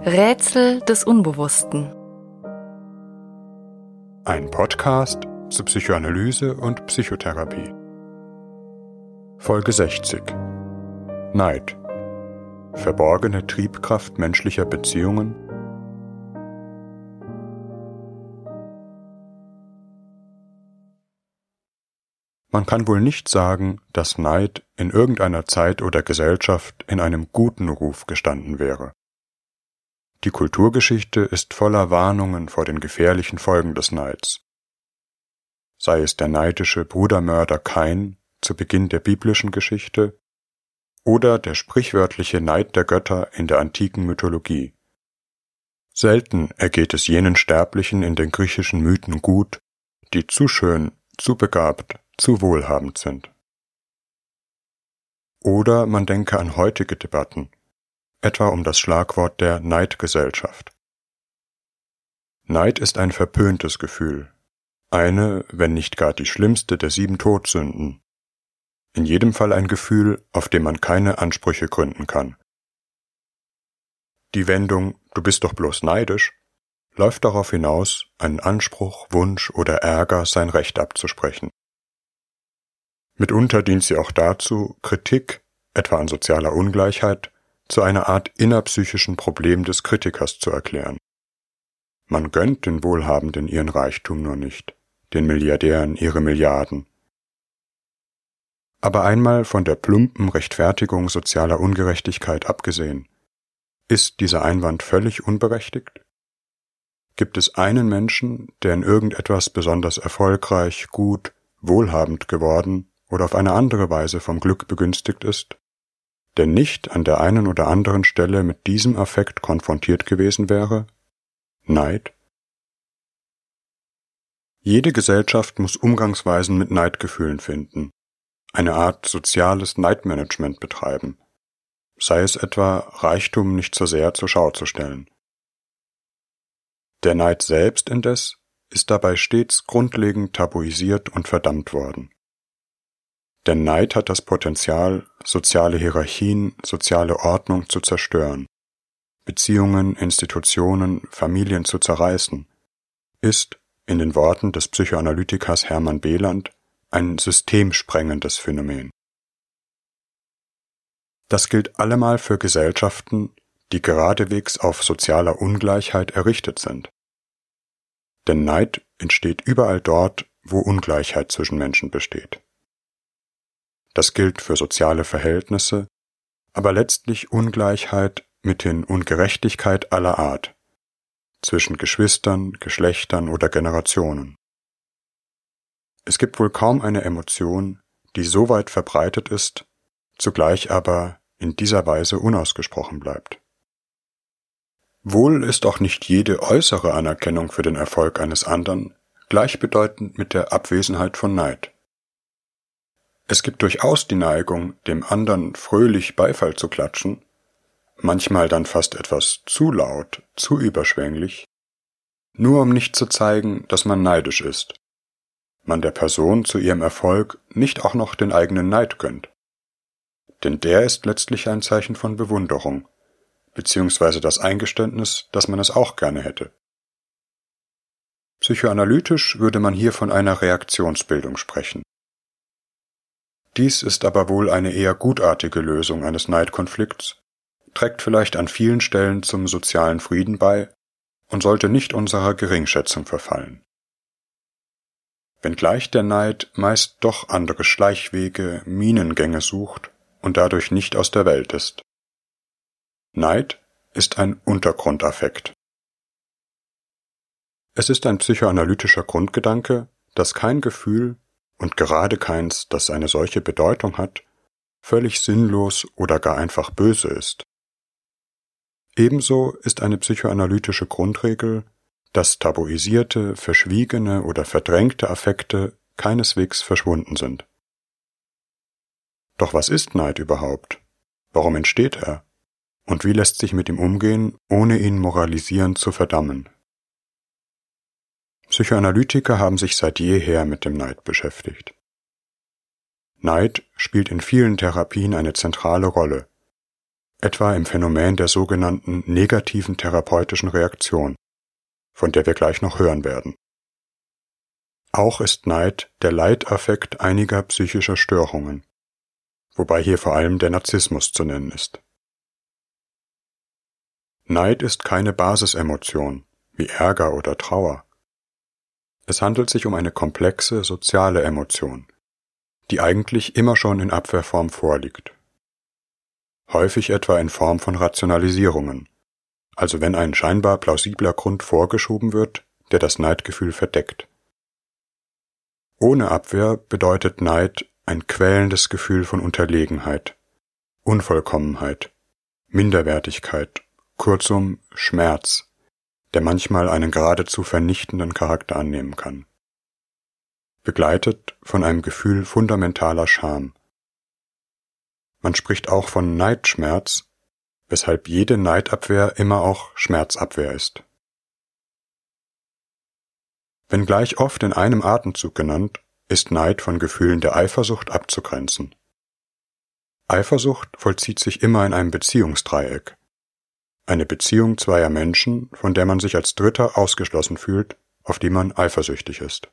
Rätsel des Unbewussten. Ein Podcast zu Psychoanalyse und Psychotherapie. Folge 60. Neid. Verborgene Triebkraft menschlicher Beziehungen. Man kann wohl nicht sagen, dass Neid in irgendeiner Zeit oder Gesellschaft in einem guten Ruf gestanden wäre. Die Kulturgeschichte ist voller Warnungen vor den gefährlichen Folgen des Neids. Sei es der neidische Brudermörder Kain zu Beginn der biblischen Geschichte oder der sprichwörtliche Neid der Götter in der antiken Mythologie. Selten ergeht es jenen Sterblichen in den griechischen Mythen gut, die zu schön, zu begabt, zu wohlhabend sind. Oder man denke an heutige Debatten, etwa um das Schlagwort der Neidgesellschaft. Neid ist ein verpöntes Gefühl, eine, wenn nicht gar die schlimmste der sieben Todsünden. In jedem Fall ein Gefühl, auf dem man keine Ansprüche gründen kann. Die Wendung Du bist doch bloß neidisch läuft darauf hinaus, einen Anspruch, Wunsch oder Ärger sein Recht abzusprechen. Mitunter dient sie auch dazu, Kritik, etwa an sozialer Ungleichheit, zu einer Art innerpsychischen Problem des Kritikers zu erklären. Man gönnt den Wohlhabenden ihren Reichtum nur nicht, den Milliardären ihre Milliarden. Aber einmal von der plumpen Rechtfertigung sozialer Ungerechtigkeit abgesehen, ist dieser Einwand völlig unberechtigt? Gibt es einen Menschen, der in irgendetwas besonders erfolgreich, gut, wohlhabend geworden oder auf eine andere Weise vom Glück begünstigt ist? Der nicht an der einen oder anderen Stelle mit diesem Affekt konfrontiert gewesen wäre? Neid? Jede Gesellschaft muss Umgangsweisen mit Neidgefühlen finden, eine Art soziales Neidmanagement betreiben, sei es etwa Reichtum nicht so sehr zur Schau zu stellen. Der Neid selbst indes ist dabei stets grundlegend tabuisiert und verdammt worden. Denn Neid hat das Potenzial, soziale Hierarchien, soziale Ordnung zu zerstören, Beziehungen, Institutionen, Familien zu zerreißen, ist, in den Worten des Psychoanalytikers Hermann Behland, ein systemsprengendes Phänomen. Das gilt allemal für Gesellschaften, die geradewegs auf sozialer Ungleichheit errichtet sind. Denn Neid entsteht überall dort, wo Ungleichheit zwischen Menschen besteht. Das gilt für soziale Verhältnisse, aber letztlich Ungleichheit mithin Ungerechtigkeit aller Art zwischen Geschwistern, Geschlechtern oder Generationen. Es gibt wohl kaum eine Emotion, die so weit verbreitet ist, zugleich aber in dieser Weise unausgesprochen bleibt. Wohl ist auch nicht jede äußere Anerkennung für den Erfolg eines anderen gleichbedeutend mit der Abwesenheit von Neid. Es gibt durchaus die Neigung, dem anderen fröhlich Beifall zu klatschen, manchmal dann fast etwas zu laut, zu überschwänglich, nur um nicht zu zeigen, dass man neidisch ist, man der Person zu ihrem Erfolg nicht auch noch den eigenen Neid gönnt. Denn der ist letztlich ein Zeichen von Bewunderung, beziehungsweise das Eingeständnis, dass man es auch gerne hätte. Psychoanalytisch würde man hier von einer Reaktionsbildung sprechen. Dies ist aber wohl eine eher gutartige Lösung eines Neidkonflikts, trägt vielleicht an vielen Stellen zum sozialen Frieden bei und sollte nicht unserer Geringschätzung verfallen. Wenngleich der Neid meist doch andere Schleichwege, Minengänge sucht und dadurch nicht aus der Welt ist. Neid ist ein Untergrundaffekt. Es ist ein psychoanalytischer Grundgedanke, dass kein Gefühl und gerade keins, das eine solche Bedeutung hat, völlig sinnlos oder gar einfach böse ist. Ebenso ist eine psychoanalytische Grundregel, dass tabuisierte, verschwiegene oder verdrängte Affekte keineswegs verschwunden sind. Doch was ist Neid überhaupt? Warum entsteht er? Und wie lässt sich mit ihm umgehen, ohne ihn moralisierend zu verdammen? Psychoanalytiker haben sich seit jeher mit dem Neid beschäftigt. Neid spielt in vielen Therapien eine zentrale Rolle. etwa im Phänomen der sogenannten negativen therapeutischen Reaktion, von der wir gleich noch hören werden. Auch ist Neid der Leitaffekt einiger psychischer Störungen, wobei hier vor allem der Narzissmus zu nennen ist. Neid ist keine Basisemotion wie Ärger oder Trauer. Es handelt sich um eine komplexe soziale Emotion, die eigentlich immer schon in Abwehrform vorliegt. Häufig etwa in Form von Rationalisierungen, also wenn ein scheinbar plausibler Grund vorgeschoben wird, der das Neidgefühl verdeckt. Ohne Abwehr bedeutet Neid ein quälendes Gefühl von Unterlegenheit, Unvollkommenheit, Minderwertigkeit, kurzum Schmerz, der manchmal einen geradezu vernichtenden Charakter annehmen kann. Begleitet von einem Gefühl fundamentaler Scham. Man spricht auch von Neidschmerz, weshalb jede Neidabwehr immer auch Schmerzabwehr ist. Wenngleich oft in einem Atemzug genannt, ist Neid von Gefühlen der Eifersucht abzugrenzen. Eifersucht vollzieht sich immer in einem Beziehungsdreieck. Eine Beziehung zweier Menschen, von der man sich als Dritter ausgeschlossen fühlt, auf die man eifersüchtig ist.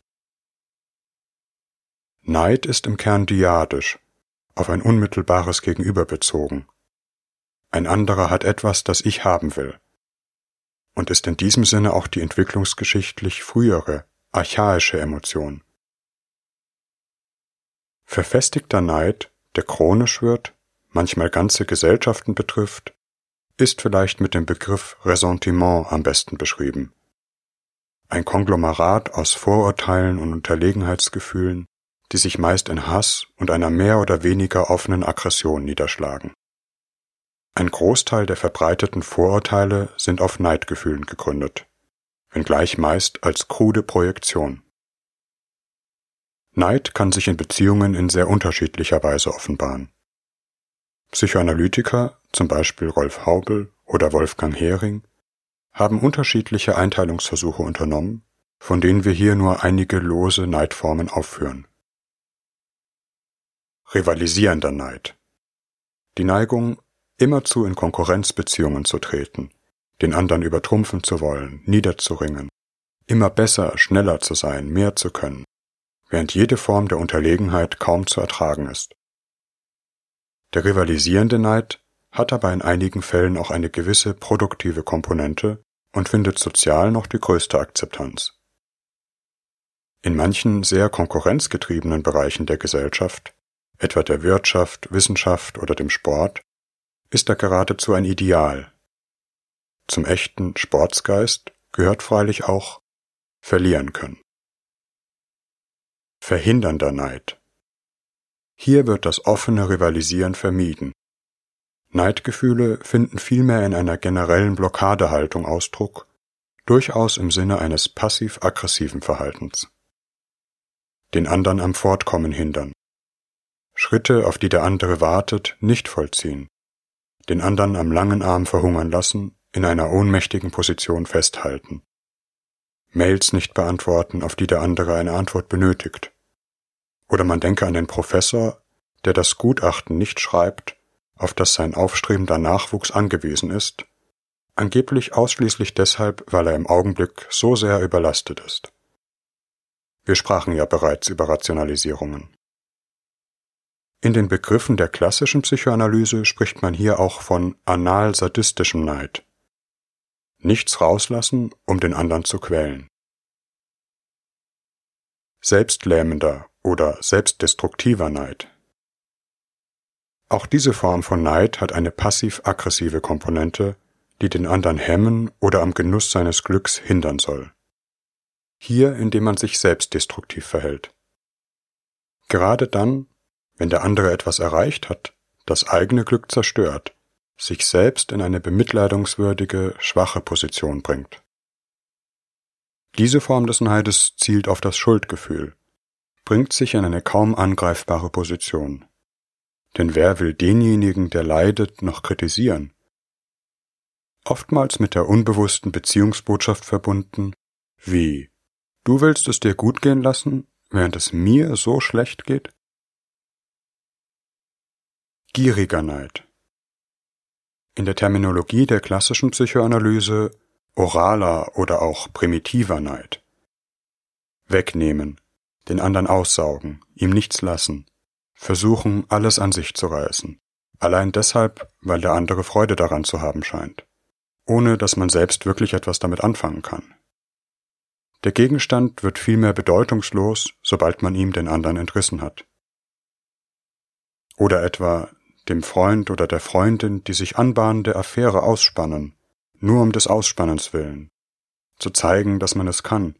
Neid ist im Kern diadisch, auf ein unmittelbares Gegenüber bezogen. Ein anderer hat etwas, das ich haben will, und ist in diesem Sinne auch die entwicklungsgeschichtlich frühere, archaische Emotion. Verfestigter Neid, der chronisch wird, manchmal ganze Gesellschaften betrifft, ist vielleicht mit dem Begriff Ressentiment am besten beschrieben. Ein Konglomerat aus Vorurteilen und Unterlegenheitsgefühlen, die sich meist in Hass und einer mehr oder weniger offenen Aggression niederschlagen. Ein Großteil der verbreiteten Vorurteile sind auf Neidgefühlen gegründet, wenngleich meist als krude Projektion. Neid kann sich in Beziehungen in sehr unterschiedlicher Weise offenbaren. Psychoanalytiker, zum Beispiel Rolf Haubel oder Wolfgang Hering, haben unterschiedliche Einteilungsversuche unternommen, von denen wir hier nur einige lose Neidformen aufführen. Rivalisierender Neid. Die Neigung, immerzu in Konkurrenzbeziehungen zu treten, den anderen übertrumpfen zu wollen, niederzuringen, immer besser, schneller zu sein, mehr zu können, während jede Form der Unterlegenheit kaum zu ertragen ist. Der rivalisierende Neid hat aber in einigen Fällen auch eine gewisse produktive Komponente und findet sozial noch die größte Akzeptanz. In manchen sehr konkurrenzgetriebenen Bereichen der Gesellschaft, etwa der Wirtschaft, Wissenschaft oder dem Sport, ist er geradezu ein Ideal. Zum echten Sportsgeist gehört freilich auch verlieren können. Verhindernder Neid. Hier wird das offene Rivalisieren vermieden. Neidgefühle finden vielmehr in einer generellen Blockadehaltung Ausdruck, durchaus im Sinne eines passiv-aggressiven Verhaltens. Den anderen am Fortkommen hindern. Schritte, auf die der andere wartet, nicht vollziehen. Den anderen am langen Arm verhungern lassen, in einer ohnmächtigen Position festhalten. Mails nicht beantworten, auf die der andere eine Antwort benötigt. Oder man denke an den Professor, der das Gutachten nicht schreibt, auf das sein aufstrebender Nachwuchs angewiesen ist, angeblich ausschließlich deshalb, weil er im Augenblick so sehr überlastet ist. Wir sprachen ja bereits über Rationalisierungen. In den Begriffen der klassischen Psychoanalyse spricht man hier auch von anal-sadistischem Neid, nichts rauslassen, um den anderen zu quälen. Selbstlähmender oder selbstdestruktiver Neid. Auch diese Form von Neid hat eine passiv-aggressive Komponente, die den anderen hemmen oder am Genuss seines Glücks hindern soll. Hier, indem man sich selbstdestruktiv verhält. Gerade dann, wenn der andere etwas erreicht hat, das eigene Glück zerstört, sich selbst in eine bemitleidungswürdige, schwache Position bringt. Diese Form des Neides zielt auf das Schuldgefühl, bringt sich in eine kaum angreifbare Position. Denn wer will denjenigen, der leidet, noch kritisieren? Oftmals mit der unbewussten Beziehungsbotschaft verbunden, wie Du willst es dir gut gehen lassen, während es mir so schlecht geht? Gieriger Neid In der Terminologie der klassischen Psychoanalyse oraler oder auch primitiver Neid. Wegnehmen, den anderen aussaugen, ihm nichts lassen, versuchen, alles an sich zu reißen, allein deshalb, weil der andere Freude daran zu haben scheint, ohne dass man selbst wirklich etwas damit anfangen kann. Der Gegenstand wird vielmehr bedeutungslos, sobald man ihm den anderen entrissen hat. Oder etwa dem Freund oder der Freundin die sich anbahnende Affäre ausspannen, nur um des Ausspannens willen, zu zeigen, dass man es kann,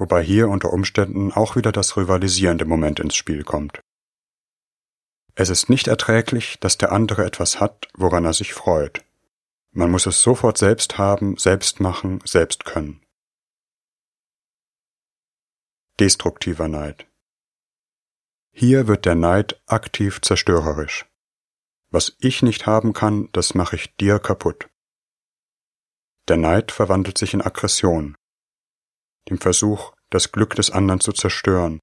wobei hier unter Umständen auch wieder das rivalisierende Moment ins Spiel kommt. Es ist nicht erträglich, dass der andere etwas hat, woran er sich freut. Man muss es sofort selbst haben, selbst machen, selbst können. Destruktiver Neid. Hier wird der Neid aktiv zerstörerisch. Was ich nicht haben kann, das mache ich dir kaputt. Der Neid verwandelt sich in Aggression, dem Versuch, das Glück des anderen zu zerstören,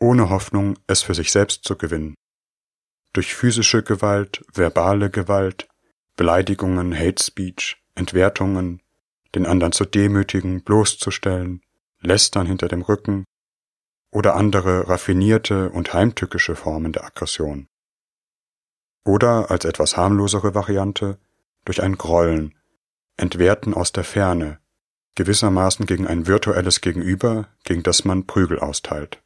ohne Hoffnung, es für sich selbst zu gewinnen. Durch physische Gewalt, verbale Gewalt, Beleidigungen, Hate Speech, Entwertungen, den anderen zu demütigen, bloßzustellen, Lästern hinter dem Rücken, oder andere raffinierte und heimtückische Formen der Aggression. Oder als etwas harmlosere Variante durch ein Grollen, Entwerten aus der Ferne, gewissermaßen gegen ein virtuelles Gegenüber, gegen das man Prügel austeilt.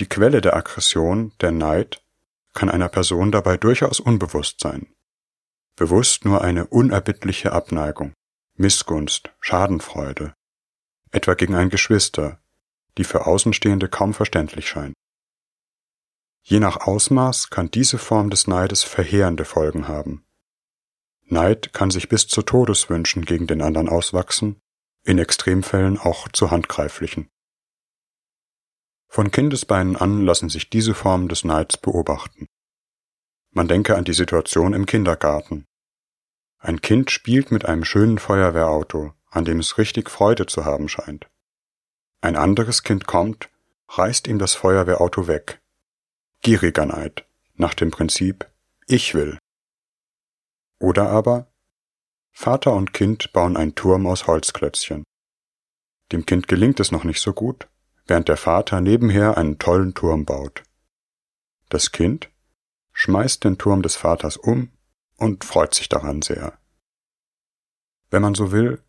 Die Quelle der Aggression, der Neid, kann einer Person dabei durchaus unbewusst sein. Bewusst nur eine unerbittliche Abneigung, Missgunst, Schadenfreude, etwa gegen ein Geschwister, die für Außenstehende kaum verständlich scheint. Je nach Ausmaß kann diese Form des Neides verheerende Folgen haben. Neid kann sich bis zu Todeswünschen gegen den anderen auswachsen, in Extremfällen auch zu handgreiflichen. Von Kindesbeinen an lassen sich diese Formen des Neids beobachten. Man denke an die Situation im Kindergarten. Ein Kind spielt mit einem schönen Feuerwehrauto, an dem es richtig Freude zu haben scheint. Ein anderes Kind kommt, reißt ihm das Feuerwehrauto weg. Gieriger Neid, nach dem Prinzip Ich will. Oder aber Vater und Kind bauen einen Turm aus Holzklötzchen. Dem Kind gelingt es noch nicht so gut, während der Vater nebenher einen tollen Turm baut. Das Kind schmeißt den Turm des Vaters um und freut sich daran sehr. Wenn man so will,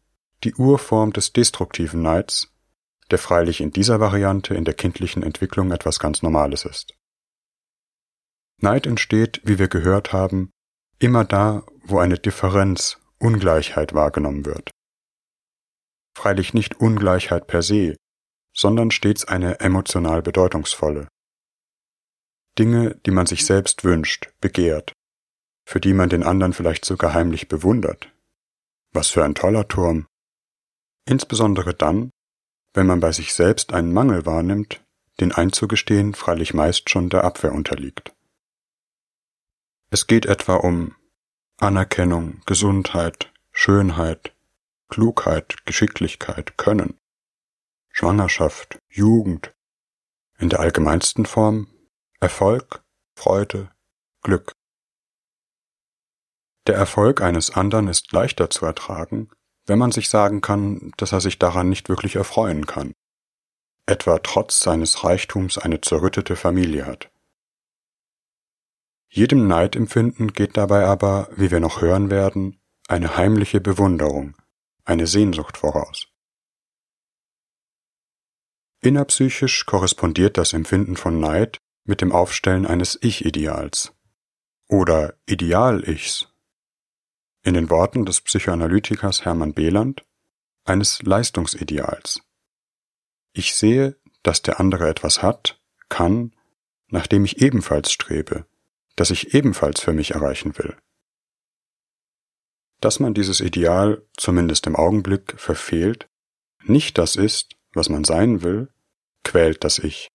die Urform des destruktiven Neids der freilich in dieser Variante in der kindlichen Entwicklung etwas ganz Normales ist. Neid entsteht, wie wir gehört haben, immer da, wo eine Differenz, Ungleichheit wahrgenommen wird. Freilich nicht Ungleichheit per se, sondern stets eine emotional bedeutungsvolle. Dinge, die man sich selbst wünscht, begehrt, für die man den anderen vielleicht sogar heimlich bewundert. Was für ein toller Turm. Insbesondere dann, wenn man bei sich selbst einen Mangel wahrnimmt, den einzugestehen freilich meist schon der Abwehr unterliegt. Es geht etwa um Anerkennung, Gesundheit, Schönheit, Klugheit, Geschicklichkeit, Können, Schwangerschaft, Jugend, in der allgemeinsten Form Erfolg, Freude, Glück. Der Erfolg eines anderen ist leichter zu ertragen, wenn man sich sagen kann, dass er sich daran nicht wirklich erfreuen kann, etwa trotz seines Reichtums eine zerrüttete Familie hat. Jedem Neidempfinden geht dabei aber, wie wir noch hören werden, eine heimliche Bewunderung, eine Sehnsucht voraus. Innerpsychisch korrespondiert das Empfinden von Neid mit dem Aufstellen eines Ich-Ideals oder Ideal-Ichs in den Worten des Psychoanalytikers Hermann Beland, eines Leistungsideals. Ich sehe, dass der andere etwas hat, kann, nach dem ich ebenfalls strebe, das ich ebenfalls für mich erreichen will. Dass man dieses Ideal, zumindest im Augenblick, verfehlt, nicht das ist, was man sein will, quält das Ich,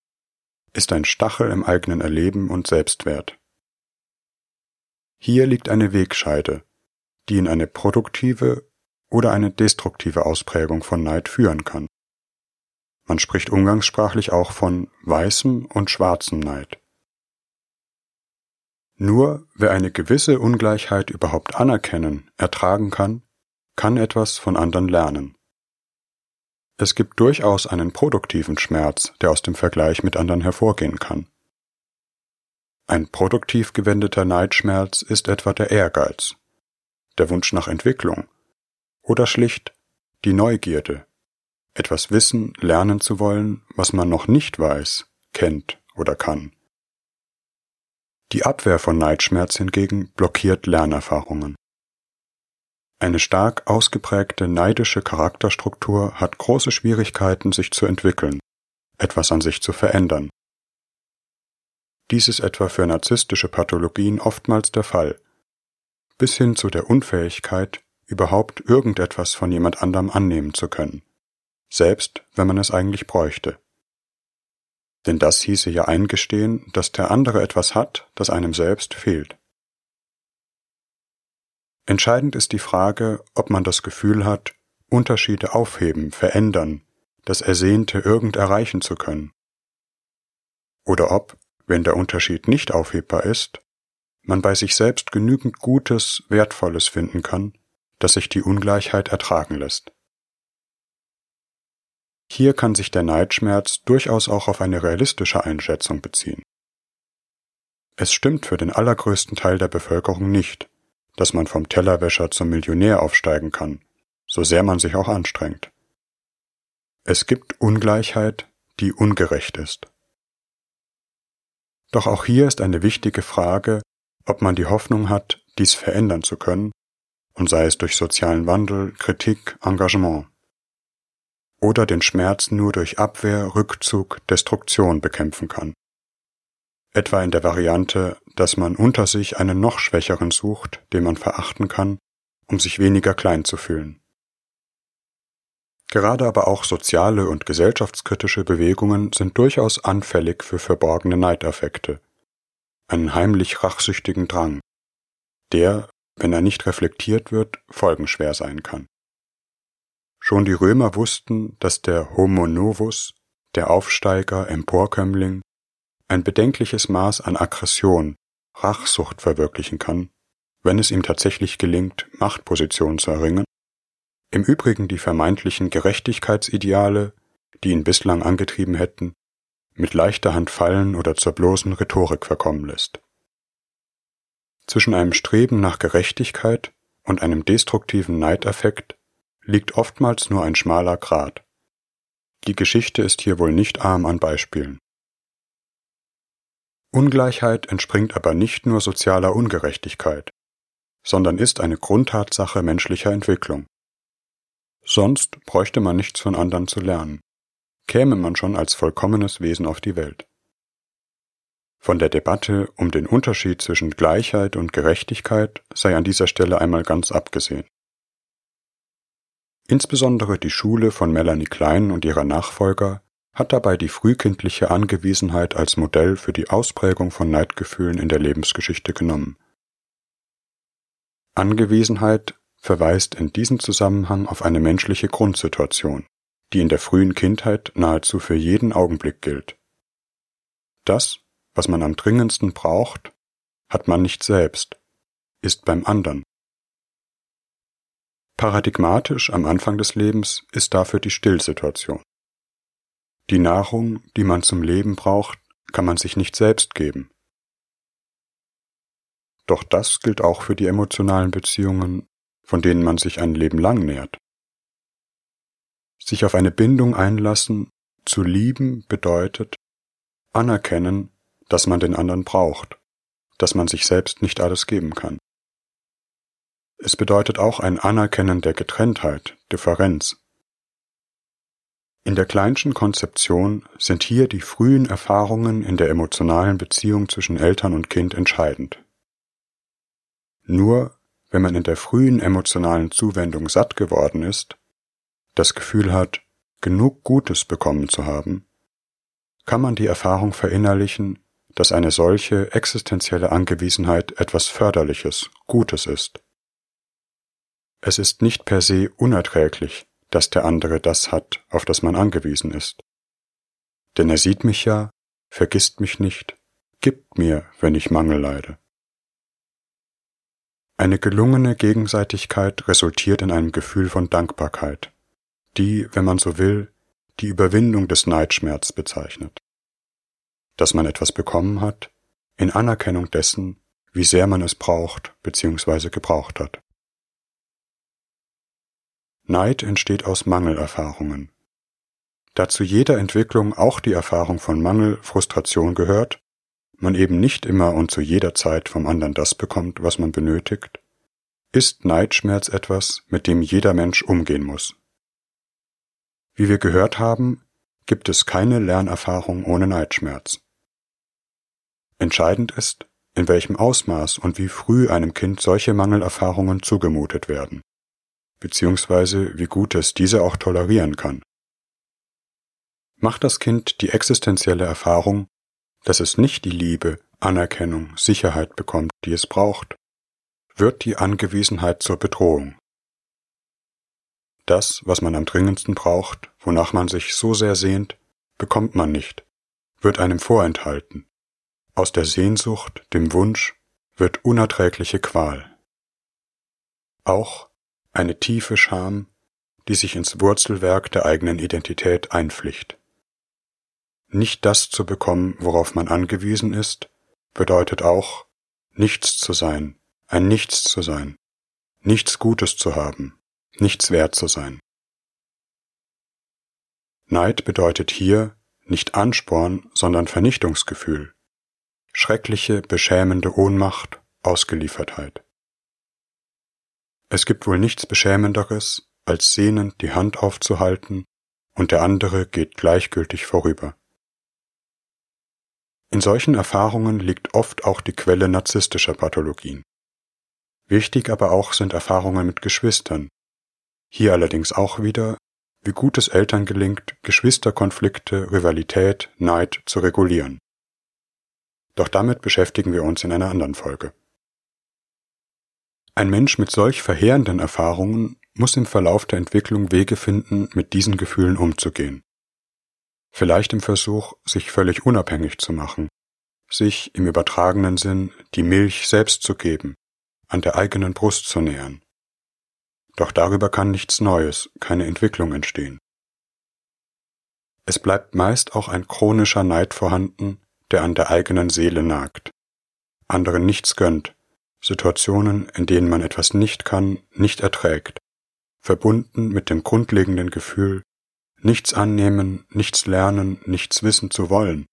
ist ein Stachel im eigenen Erleben und Selbstwert. Hier liegt eine Wegscheide, die in eine produktive oder eine destruktive Ausprägung von Neid führen kann. Man spricht umgangssprachlich auch von weißem und schwarzem Neid. Nur wer eine gewisse Ungleichheit überhaupt anerkennen, ertragen kann, kann etwas von anderen lernen. Es gibt durchaus einen produktiven Schmerz, der aus dem Vergleich mit anderen hervorgehen kann. Ein produktiv gewendeter Neidschmerz ist etwa der Ehrgeiz, der Wunsch nach Entwicklung oder schlicht die Neugierde, etwas wissen, lernen zu wollen, was man noch nicht weiß, kennt oder kann. Die Abwehr von Neidschmerz hingegen blockiert Lernerfahrungen. Eine stark ausgeprägte neidische Charakterstruktur hat große Schwierigkeiten, sich zu entwickeln, etwas an sich zu verändern. Dies ist etwa für narzisstische Pathologien oftmals der Fall, bis hin zu der Unfähigkeit, überhaupt irgendetwas von jemand anderem annehmen zu können, selbst wenn man es eigentlich bräuchte. Denn das hieße ja eingestehen, dass der andere etwas hat, das einem selbst fehlt. Entscheidend ist die Frage, ob man das Gefühl hat, Unterschiede aufheben, verändern, das Ersehnte irgend erreichen zu können. Oder ob, wenn der Unterschied nicht aufhebbar ist, man bei sich selbst genügend Gutes, Wertvolles finden kann, dass sich die Ungleichheit ertragen lässt. Hier kann sich der Neidschmerz durchaus auch auf eine realistische Einschätzung beziehen. Es stimmt für den allergrößten Teil der Bevölkerung nicht, dass man vom Tellerwäscher zum Millionär aufsteigen kann, so sehr man sich auch anstrengt. Es gibt Ungleichheit, die ungerecht ist. Doch auch hier ist eine wichtige Frage, ob man die Hoffnung hat, dies verändern zu können, und sei es durch sozialen Wandel, Kritik, Engagement oder den Schmerz nur durch Abwehr, Rückzug, Destruktion bekämpfen kann. Etwa in der Variante, dass man unter sich einen noch schwächeren sucht, den man verachten kann, um sich weniger klein zu fühlen. Gerade aber auch soziale und gesellschaftskritische Bewegungen sind durchaus anfällig für verborgene Neidaffekte, einen heimlich rachsüchtigen Drang, der, wenn er nicht reflektiert wird, folgenschwer sein kann. Schon die Römer wussten, dass der Homo novus, der Aufsteiger, Emporkömmling, ein bedenkliches Maß an Aggression, Rachsucht verwirklichen kann, wenn es ihm tatsächlich gelingt, Machtpositionen zu erringen, im Übrigen die vermeintlichen Gerechtigkeitsideale, die ihn bislang angetrieben hätten, mit leichter Hand fallen oder zur bloßen Rhetorik verkommen lässt. Zwischen einem Streben nach Gerechtigkeit und einem destruktiven Neidaffekt liegt oftmals nur ein schmaler Grat. Die Geschichte ist hier wohl nicht arm an Beispielen. Ungleichheit entspringt aber nicht nur sozialer Ungerechtigkeit, sondern ist eine Grundtatsache menschlicher Entwicklung. Sonst bräuchte man nichts von anderen zu lernen, käme man schon als vollkommenes Wesen auf die Welt. Von der Debatte um den Unterschied zwischen Gleichheit und Gerechtigkeit sei an dieser Stelle einmal ganz abgesehen. Insbesondere die Schule von Melanie Klein und ihrer Nachfolger hat dabei die frühkindliche Angewiesenheit als Modell für die Ausprägung von Neidgefühlen in der Lebensgeschichte genommen. Angewiesenheit verweist in diesem Zusammenhang auf eine menschliche Grundsituation, die in der frühen Kindheit nahezu für jeden Augenblick gilt. Das, was man am dringendsten braucht, hat man nicht selbst, ist beim anderen. Paradigmatisch am Anfang des Lebens ist dafür die Stillsituation. Die Nahrung, die man zum Leben braucht, kann man sich nicht selbst geben. Doch das gilt auch für die emotionalen Beziehungen, von denen man sich ein Leben lang nährt. Sich auf eine Bindung einlassen, zu lieben bedeutet anerkennen, dass man den anderen braucht, dass man sich selbst nicht alles geben kann. Es bedeutet auch ein Anerkennen der Getrenntheit, Differenz. In der Kleinschen Konzeption sind hier die frühen Erfahrungen in der emotionalen Beziehung zwischen Eltern und Kind entscheidend. Nur wenn man in der frühen emotionalen Zuwendung satt geworden ist, das Gefühl hat, genug Gutes bekommen zu haben, kann man die Erfahrung verinnerlichen, dass eine solche existenzielle Angewiesenheit etwas Förderliches, Gutes ist. Es ist nicht per se unerträglich, dass der andere das hat, auf das man angewiesen ist. Denn er sieht mich ja, vergisst mich nicht, gibt mir, wenn ich Mangel leide. Eine gelungene Gegenseitigkeit resultiert in einem Gefühl von Dankbarkeit, die, wenn man so will, die Überwindung des Neidschmerz bezeichnet. Dass man etwas bekommen hat, in Anerkennung dessen, wie sehr man es braucht bzw. gebraucht hat. Neid entsteht aus Mangelerfahrungen. Da zu jeder Entwicklung auch die Erfahrung von Mangel, Frustration gehört, man eben nicht immer und zu jeder Zeit vom anderen das bekommt, was man benötigt, ist Neidschmerz etwas, mit dem jeder Mensch umgehen muss. Wie wir gehört haben, gibt es keine Lernerfahrung ohne Neidschmerz. Entscheidend ist, in welchem Ausmaß und wie früh einem Kind solche Mangelerfahrungen zugemutet werden, beziehungsweise wie gut es diese auch tolerieren kann. Macht das Kind die existenzielle Erfahrung, dass es nicht die Liebe, Anerkennung, Sicherheit bekommt, die es braucht, wird die Angewiesenheit zur Bedrohung. Das, was man am dringendsten braucht, wonach man sich so sehr sehnt, bekommt man nicht, wird einem vorenthalten. Aus der Sehnsucht, dem Wunsch, wird unerträgliche Qual. Auch eine tiefe Scham, die sich ins Wurzelwerk der eigenen Identität einpflicht. Nicht das zu bekommen, worauf man angewiesen ist, bedeutet auch, nichts zu sein, ein Nichts zu sein, nichts Gutes zu haben, nichts wert zu sein. Neid bedeutet hier nicht Ansporn, sondern Vernichtungsgefühl, schreckliche, beschämende Ohnmacht, Ausgeliefertheit. Es gibt wohl nichts Beschämenderes, als sehnend die Hand aufzuhalten, und der andere geht gleichgültig vorüber. In solchen Erfahrungen liegt oft auch die Quelle narzisstischer Pathologien. Wichtig aber auch sind Erfahrungen mit Geschwistern. Hier allerdings auch wieder, wie gut es Eltern gelingt, Geschwisterkonflikte, Rivalität, Neid zu regulieren. Doch damit beschäftigen wir uns in einer anderen Folge. Ein Mensch mit solch verheerenden Erfahrungen muss im Verlauf der Entwicklung Wege finden, mit diesen Gefühlen umzugehen vielleicht im Versuch, sich völlig unabhängig zu machen, sich im übertragenen Sinn die Milch selbst zu geben, an der eigenen Brust zu nähern. Doch darüber kann nichts Neues, keine Entwicklung entstehen. Es bleibt meist auch ein chronischer Neid vorhanden, der an der eigenen Seele nagt, anderen nichts gönnt, Situationen, in denen man etwas nicht kann, nicht erträgt, verbunden mit dem grundlegenden Gefühl, nichts annehmen, nichts lernen, nichts wissen zu wollen,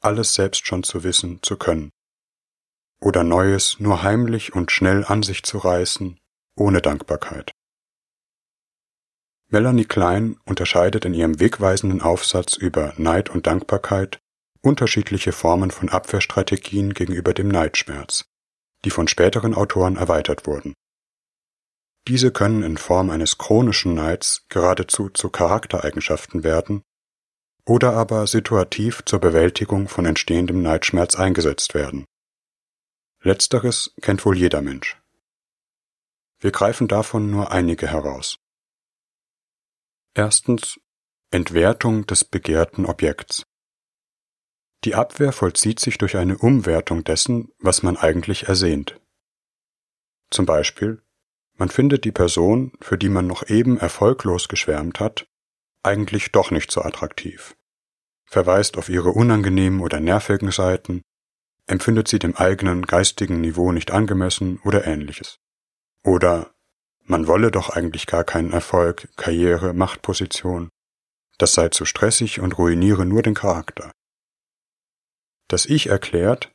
alles selbst schon zu wissen zu können. Oder Neues nur heimlich und schnell an sich zu reißen, ohne Dankbarkeit. Melanie Klein unterscheidet in ihrem wegweisenden Aufsatz über Neid und Dankbarkeit unterschiedliche Formen von Abwehrstrategien gegenüber dem Neidschmerz, die von späteren Autoren erweitert wurden. Diese können in Form eines chronischen Neids geradezu zu Charaktereigenschaften werden oder aber situativ zur Bewältigung von entstehendem Neidschmerz eingesetzt werden. Letzteres kennt wohl jeder Mensch. Wir greifen davon nur einige heraus. Erstens Entwertung des begehrten Objekts. Die Abwehr vollzieht sich durch eine Umwertung dessen, was man eigentlich ersehnt. Zum Beispiel man findet die Person, für die man noch eben erfolglos geschwärmt hat, eigentlich doch nicht so attraktiv, verweist auf ihre unangenehmen oder nervigen Seiten, empfindet sie dem eigenen geistigen Niveau nicht angemessen oder ähnliches. Oder man wolle doch eigentlich gar keinen Erfolg, Karriere, Machtposition, das sei zu stressig und ruiniere nur den Charakter. Das Ich erklärt,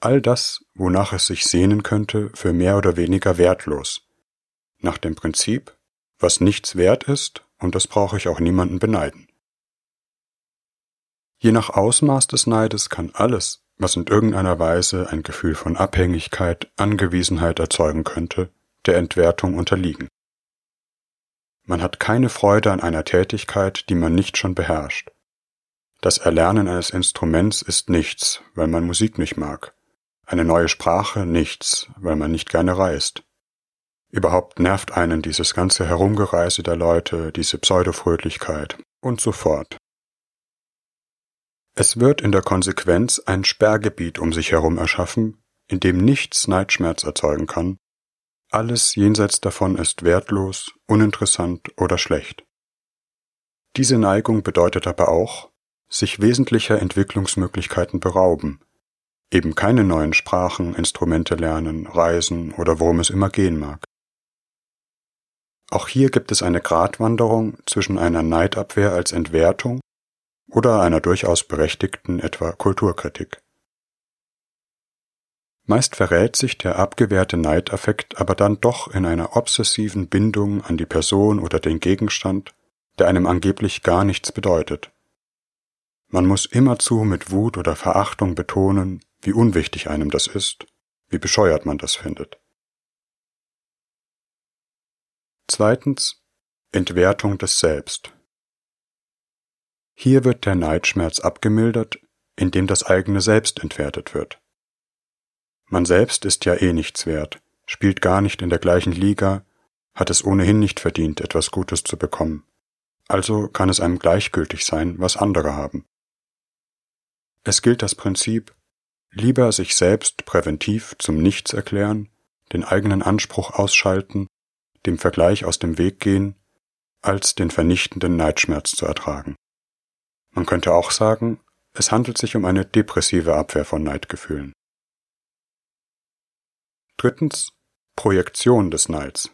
all das, wonach es sich sehnen könnte, für mehr oder weniger wertlos, nach dem Prinzip, was nichts wert ist, und das brauche ich auch niemanden beneiden. Je nach Ausmaß des Neides kann alles, was in irgendeiner Weise ein Gefühl von Abhängigkeit, Angewiesenheit erzeugen könnte, der Entwertung unterliegen. Man hat keine Freude an einer Tätigkeit, die man nicht schon beherrscht. Das Erlernen eines Instruments ist nichts, weil man Musik nicht mag. Eine neue Sprache nichts, weil man nicht gerne reist. Überhaupt nervt einen dieses ganze Herumgereise der Leute, diese Pseudofröhlichkeit und so fort. Es wird in der Konsequenz ein Sperrgebiet um sich herum erschaffen, in dem nichts Neidschmerz erzeugen kann, alles jenseits davon ist wertlos, uninteressant oder schlecht. Diese Neigung bedeutet aber auch, sich wesentlicher Entwicklungsmöglichkeiten berauben, eben keine neuen Sprachen, Instrumente lernen, reisen oder worum es immer gehen mag. Auch hier gibt es eine Gratwanderung zwischen einer Neidabwehr als Entwertung oder einer durchaus berechtigten etwa Kulturkritik. Meist verrät sich der abgewehrte Neidaffekt aber dann doch in einer obsessiven Bindung an die Person oder den Gegenstand, der einem angeblich gar nichts bedeutet. Man muss immerzu mit Wut oder Verachtung betonen, wie unwichtig einem das ist, wie bescheuert man das findet. Zweitens Entwertung des Selbst. Hier wird der Neidschmerz abgemildert, indem das eigene Selbst entwertet wird. Man selbst ist ja eh nichts wert, spielt gar nicht in der gleichen Liga, hat es ohnehin nicht verdient, etwas Gutes zu bekommen. Also kann es einem gleichgültig sein, was andere haben. Es gilt das Prinzip, lieber sich selbst präventiv zum Nichts erklären, den eigenen Anspruch ausschalten dem Vergleich aus dem Weg gehen, als den vernichtenden Neidschmerz zu ertragen. Man könnte auch sagen, es handelt sich um eine depressive Abwehr von Neidgefühlen. Drittens Projektion des Neids.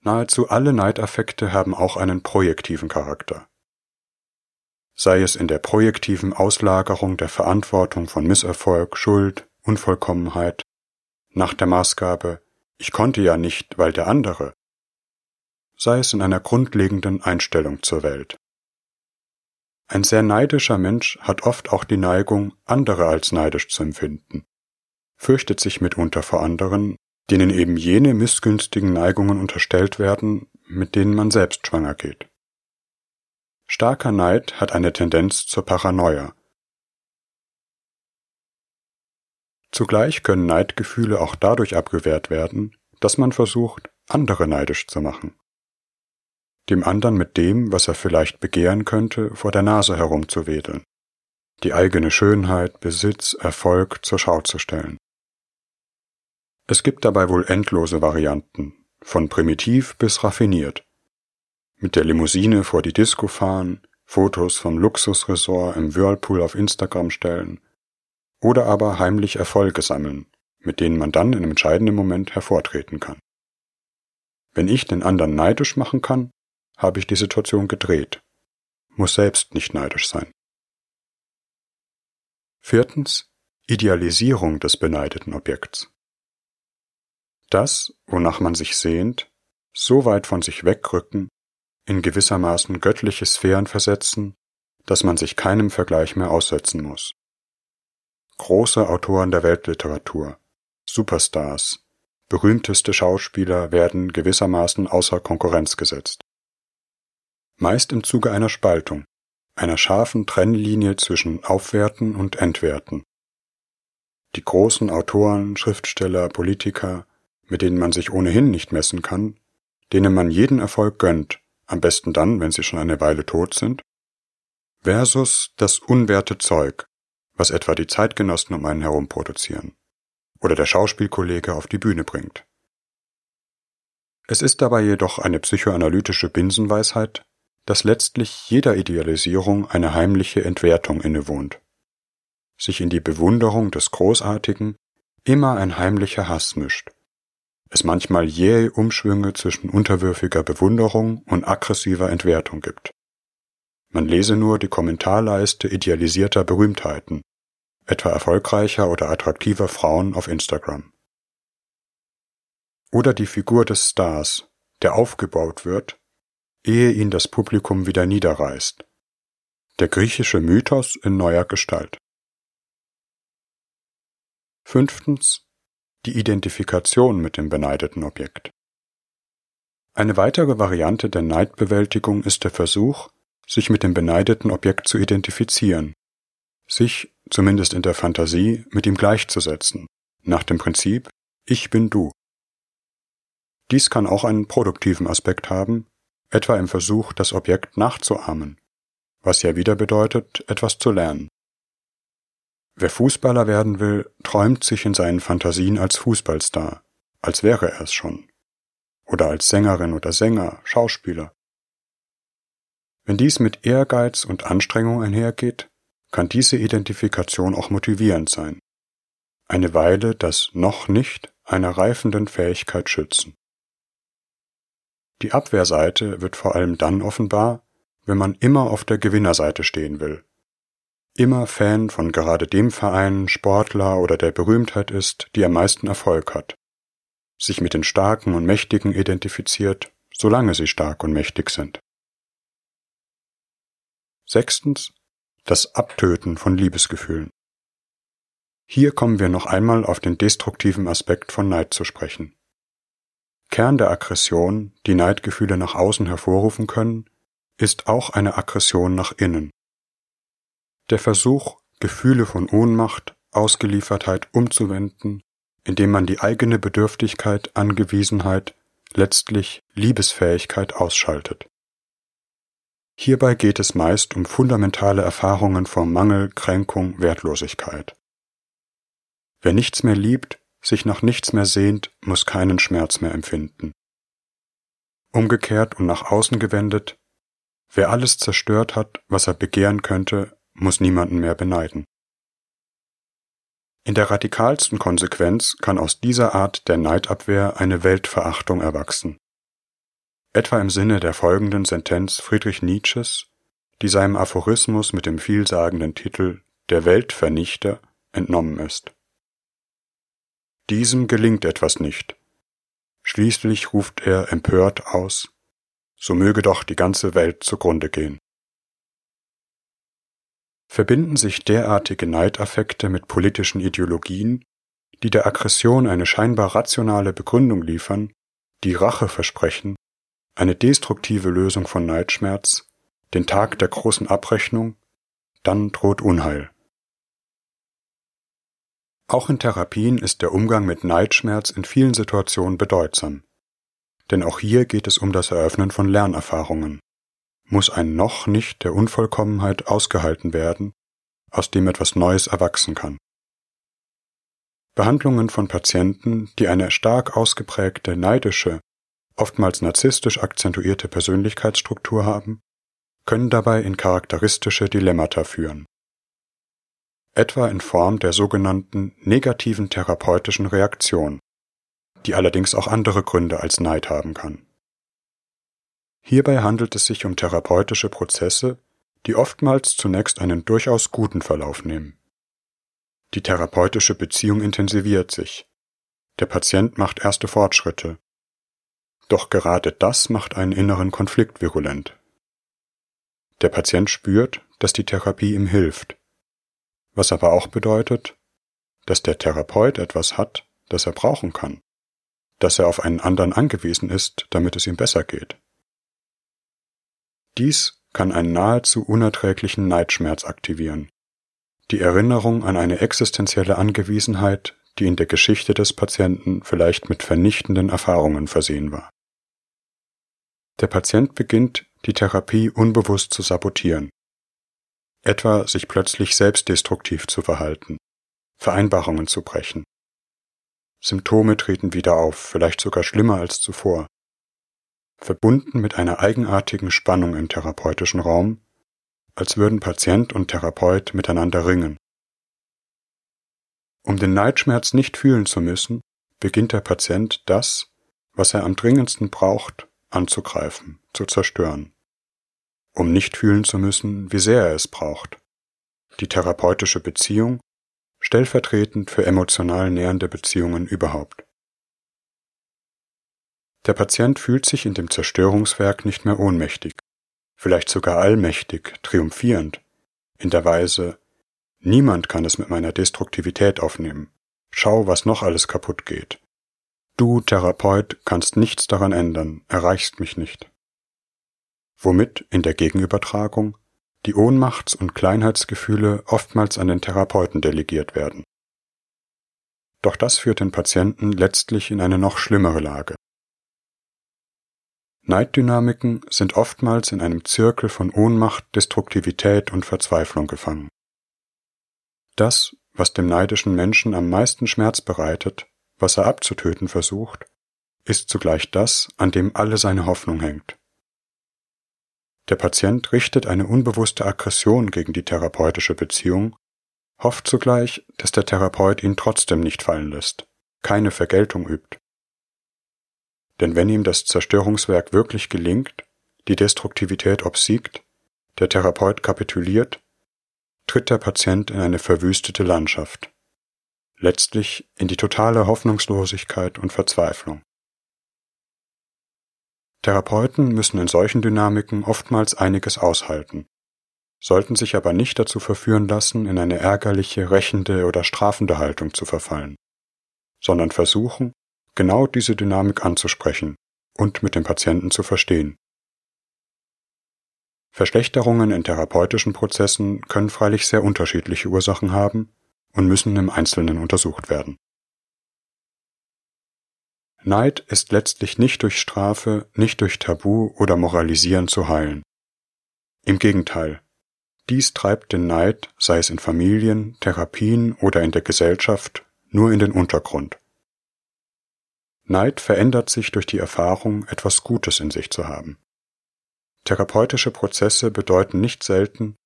Nahezu alle Neidaffekte haben auch einen projektiven Charakter. Sei es in der projektiven Auslagerung der Verantwortung von Misserfolg, Schuld, Unvollkommenheit, nach der Maßgabe ich konnte ja nicht, weil der andere, sei es in einer grundlegenden Einstellung zur Welt. Ein sehr neidischer Mensch hat oft auch die Neigung, andere als neidisch zu empfinden, fürchtet sich mitunter vor anderen, denen eben jene missgünstigen Neigungen unterstellt werden, mit denen man selbst schwanger geht. Starker Neid hat eine Tendenz zur Paranoia. Zugleich können Neidgefühle auch dadurch abgewehrt werden, dass man versucht, andere neidisch zu machen. Dem anderen mit dem, was er vielleicht begehren könnte, vor der Nase herumzuwedeln, die eigene Schönheit, Besitz, Erfolg zur Schau zu stellen. Es gibt dabei wohl endlose Varianten, von primitiv bis raffiniert. Mit der Limousine vor die Disco fahren, Fotos vom Luxusresort im Whirlpool auf Instagram stellen, oder aber heimlich Erfolge sammeln, mit denen man dann in entscheidenden Moment hervortreten kann. Wenn ich den anderen neidisch machen kann, habe ich die Situation gedreht, muss selbst nicht neidisch sein. Viertens Idealisierung des beneideten Objekts. Das, wonach man sich sehnt, so weit von sich wegrücken, in gewissermaßen göttliche Sphären versetzen, dass man sich keinem Vergleich mehr aussetzen muss große Autoren der Weltliteratur, Superstars, berühmteste Schauspieler werden gewissermaßen außer Konkurrenz gesetzt. Meist im Zuge einer Spaltung, einer scharfen Trennlinie zwischen Aufwerten und Entwerten. Die großen Autoren, Schriftsteller, Politiker, mit denen man sich ohnehin nicht messen kann, denen man jeden Erfolg gönnt, am besten dann, wenn sie schon eine Weile tot sind, versus das unwerte Zeug, was etwa die Zeitgenossen um einen herum produzieren oder der Schauspielkollege auf die Bühne bringt. Es ist dabei jedoch eine psychoanalytische Binsenweisheit, dass letztlich jeder Idealisierung eine heimliche Entwertung innewohnt. Sich in die Bewunderung des Großartigen immer ein heimlicher Hass mischt. Es manchmal jähe Umschwünge zwischen unterwürfiger Bewunderung und aggressiver Entwertung gibt. Man lese nur die Kommentarleiste idealisierter Berühmtheiten, etwa erfolgreicher oder attraktiver Frauen auf Instagram. Oder die Figur des Stars, der aufgebaut wird, ehe ihn das Publikum wieder niederreißt. Der griechische Mythos in neuer Gestalt. Fünftens. Die Identifikation mit dem beneideten Objekt. Eine weitere Variante der Neidbewältigung ist der Versuch, sich mit dem beneideten Objekt zu identifizieren, sich, zumindest in der Fantasie, mit ihm gleichzusetzen, nach dem Prinzip Ich bin du. Dies kann auch einen produktiven Aspekt haben, etwa im Versuch, das Objekt nachzuahmen, was ja wieder bedeutet, etwas zu lernen. Wer Fußballer werden will, träumt sich in seinen Fantasien als Fußballstar, als wäre er es schon. Oder als Sängerin oder Sänger, Schauspieler. Wenn dies mit Ehrgeiz und Anstrengung einhergeht, kann diese Identifikation auch motivierend sein. Eine Weile das noch nicht einer reifenden Fähigkeit schützen. Die Abwehrseite wird vor allem dann offenbar, wenn man immer auf der Gewinnerseite stehen will, immer Fan von gerade dem Verein, Sportler oder der Berühmtheit ist, die am meisten Erfolg hat, sich mit den Starken und Mächtigen identifiziert, solange sie stark und mächtig sind. Sechstens das Abtöten von Liebesgefühlen. Hier kommen wir noch einmal auf den destruktiven Aspekt von Neid zu sprechen. Kern der Aggression, die Neidgefühle nach außen hervorrufen können, ist auch eine Aggression nach innen. Der Versuch, Gefühle von Ohnmacht, Ausgeliefertheit umzuwenden, indem man die eigene Bedürftigkeit, Angewiesenheit, letztlich Liebesfähigkeit ausschaltet. Hierbei geht es meist um fundamentale Erfahrungen von Mangel, Kränkung, Wertlosigkeit. Wer nichts mehr liebt, sich nach nichts mehr sehnt, muss keinen Schmerz mehr empfinden. Umgekehrt und nach außen gewendet, wer alles zerstört hat, was er begehren könnte, muss niemanden mehr beneiden. In der radikalsten Konsequenz kann aus dieser Art der Neidabwehr eine Weltverachtung erwachsen etwa im Sinne der folgenden Sentenz Friedrich Nietzsches, die seinem Aphorismus mit dem vielsagenden Titel Der Weltvernichter entnommen ist. Diesem gelingt etwas nicht. Schließlich ruft er empört aus, so möge doch die ganze Welt zugrunde gehen. Verbinden sich derartige Neidaffekte mit politischen Ideologien, die der Aggression eine scheinbar rationale Begründung liefern, die Rache versprechen eine destruktive Lösung von Neidschmerz, den Tag der großen Abrechnung, dann droht Unheil. Auch in Therapien ist der Umgang mit Neidschmerz in vielen Situationen bedeutsam. Denn auch hier geht es um das Eröffnen von Lernerfahrungen. Muss ein noch nicht der Unvollkommenheit ausgehalten werden, aus dem etwas Neues erwachsen kann. Behandlungen von Patienten, die eine stark ausgeprägte neidische oftmals narzisstisch akzentuierte Persönlichkeitsstruktur haben, können dabei in charakteristische Dilemmata führen. Etwa in Form der sogenannten negativen therapeutischen Reaktion, die allerdings auch andere Gründe als Neid haben kann. Hierbei handelt es sich um therapeutische Prozesse, die oftmals zunächst einen durchaus guten Verlauf nehmen. Die therapeutische Beziehung intensiviert sich. Der Patient macht erste Fortschritte doch gerade das macht einen inneren Konflikt virulent. Der Patient spürt, dass die Therapie ihm hilft, was aber auch bedeutet, dass der Therapeut etwas hat, das er brauchen kann, dass er auf einen anderen angewiesen ist, damit es ihm besser geht. Dies kann einen nahezu unerträglichen Neidschmerz aktivieren, die Erinnerung an eine existenzielle Angewiesenheit, die in der Geschichte des Patienten vielleicht mit vernichtenden Erfahrungen versehen war. Der Patient beginnt, die Therapie unbewusst zu sabotieren, etwa sich plötzlich selbstdestruktiv zu verhalten, Vereinbarungen zu brechen. Symptome treten wieder auf, vielleicht sogar schlimmer als zuvor. Verbunden mit einer eigenartigen Spannung im therapeutischen Raum, als würden Patient und Therapeut miteinander ringen. Um den Neidschmerz nicht fühlen zu müssen, beginnt der Patient das, was er am dringendsten braucht, anzugreifen, zu zerstören, um nicht fühlen zu müssen, wie sehr er es braucht. Die therapeutische Beziehung stellvertretend für emotional nähernde Beziehungen überhaupt. Der Patient fühlt sich in dem Zerstörungswerk nicht mehr ohnmächtig, vielleicht sogar allmächtig, triumphierend, in der Weise, niemand kann es mit meiner Destruktivität aufnehmen, schau, was noch alles kaputt geht, Du, Therapeut, kannst nichts daran ändern, erreichst mich nicht. Womit in der Gegenübertragung die Ohnmachts- und Kleinheitsgefühle oftmals an den Therapeuten delegiert werden. Doch das führt den Patienten letztlich in eine noch schlimmere Lage. Neiddynamiken sind oftmals in einem Zirkel von Ohnmacht, Destruktivität und Verzweiflung gefangen. Das, was dem neidischen Menschen am meisten Schmerz bereitet, was er abzutöten versucht, ist zugleich das, an dem alle seine Hoffnung hängt. Der Patient richtet eine unbewusste Aggression gegen die therapeutische Beziehung, hofft zugleich, dass der Therapeut ihn trotzdem nicht fallen lässt, keine Vergeltung übt. Denn wenn ihm das Zerstörungswerk wirklich gelingt, die Destruktivität obsiegt, der Therapeut kapituliert, tritt der Patient in eine verwüstete Landschaft, letztlich in die totale Hoffnungslosigkeit und Verzweiflung. Therapeuten müssen in solchen Dynamiken oftmals einiges aushalten, sollten sich aber nicht dazu verführen lassen, in eine ärgerliche, rächende oder strafende Haltung zu verfallen, sondern versuchen, genau diese Dynamik anzusprechen und mit dem Patienten zu verstehen. Verschlechterungen in therapeutischen Prozessen können freilich sehr unterschiedliche Ursachen haben und müssen im Einzelnen untersucht werden. Neid ist letztlich nicht durch Strafe, nicht durch Tabu oder Moralisieren zu heilen. Im Gegenteil, dies treibt den Neid, sei es in Familien, Therapien oder in der Gesellschaft, nur in den Untergrund. Neid verändert sich durch die Erfahrung, etwas Gutes in sich zu haben. Therapeutische Prozesse bedeuten nicht selten,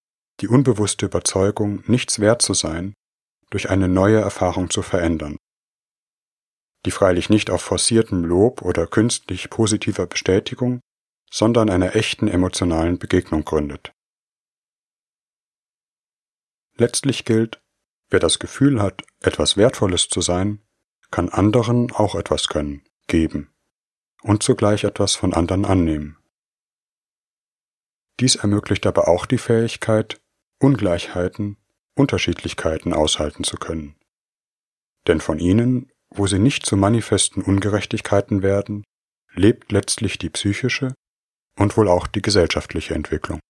die unbewusste Überzeugung, nichts wert zu sein, durch eine neue Erfahrung zu verändern die freilich nicht auf forciertem Lob oder künstlich positiver Bestätigung, sondern einer echten emotionalen Begegnung gründet. Letztlich gilt, wer das Gefühl hat, etwas Wertvolles zu sein, kann anderen auch etwas können, geben und zugleich etwas von anderen annehmen. Dies ermöglicht aber auch die Fähigkeit, Ungleichheiten, Unterschiedlichkeiten aushalten zu können. Denn von ihnen wo sie nicht zu manifesten Ungerechtigkeiten werden, lebt letztlich die psychische und wohl auch die gesellschaftliche Entwicklung